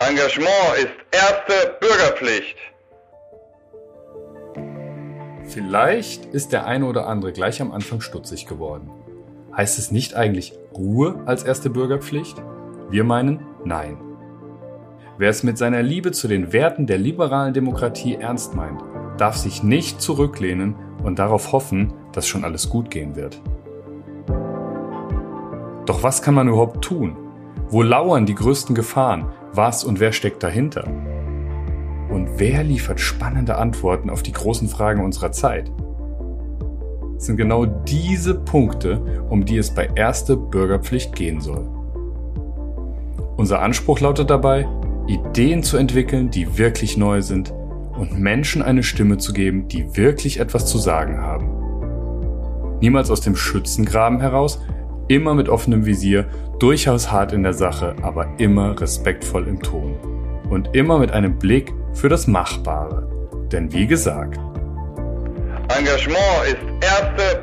Engagement ist erste Bürgerpflicht. Vielleicht ist der eine oder andere gleich am Anfang stutzig geworden. Heißt es nicht eigentlich Ruhe als erste Bürgerpflicht? Wir meinen nein. Wer es mit seiner Liebe zu den Werten der liberalen Demokratie ernst meint, darf sich nicht zurücklehnen und darauf hoffen, dass schon alles gut gehen wird. Doch was kann man überhaupt tun? Wo lauern die größten Gefahren? Was und wer steckt dahinter? Und wer liefert spannende Antworten auf die großen Fragen unserer Zeit? Es sind genau diese Punkte, um die es bei Erste Bürgerpflicht gehen soll. Unser Anspruch lautet dabei, Ideen zu entwickeln, die wirklich neu sind und Menschen eine Stimme zu geben, die wirklich etwas zu sagen haben. Niemals aus dem Schützengraben heraus, immer mit offenem Visier, durchaus hart in der Sache, aber immer respektvoll im Ton. Und immer mit einem Blick für das Machbare. Denn wie gesagt, Engagement ist erste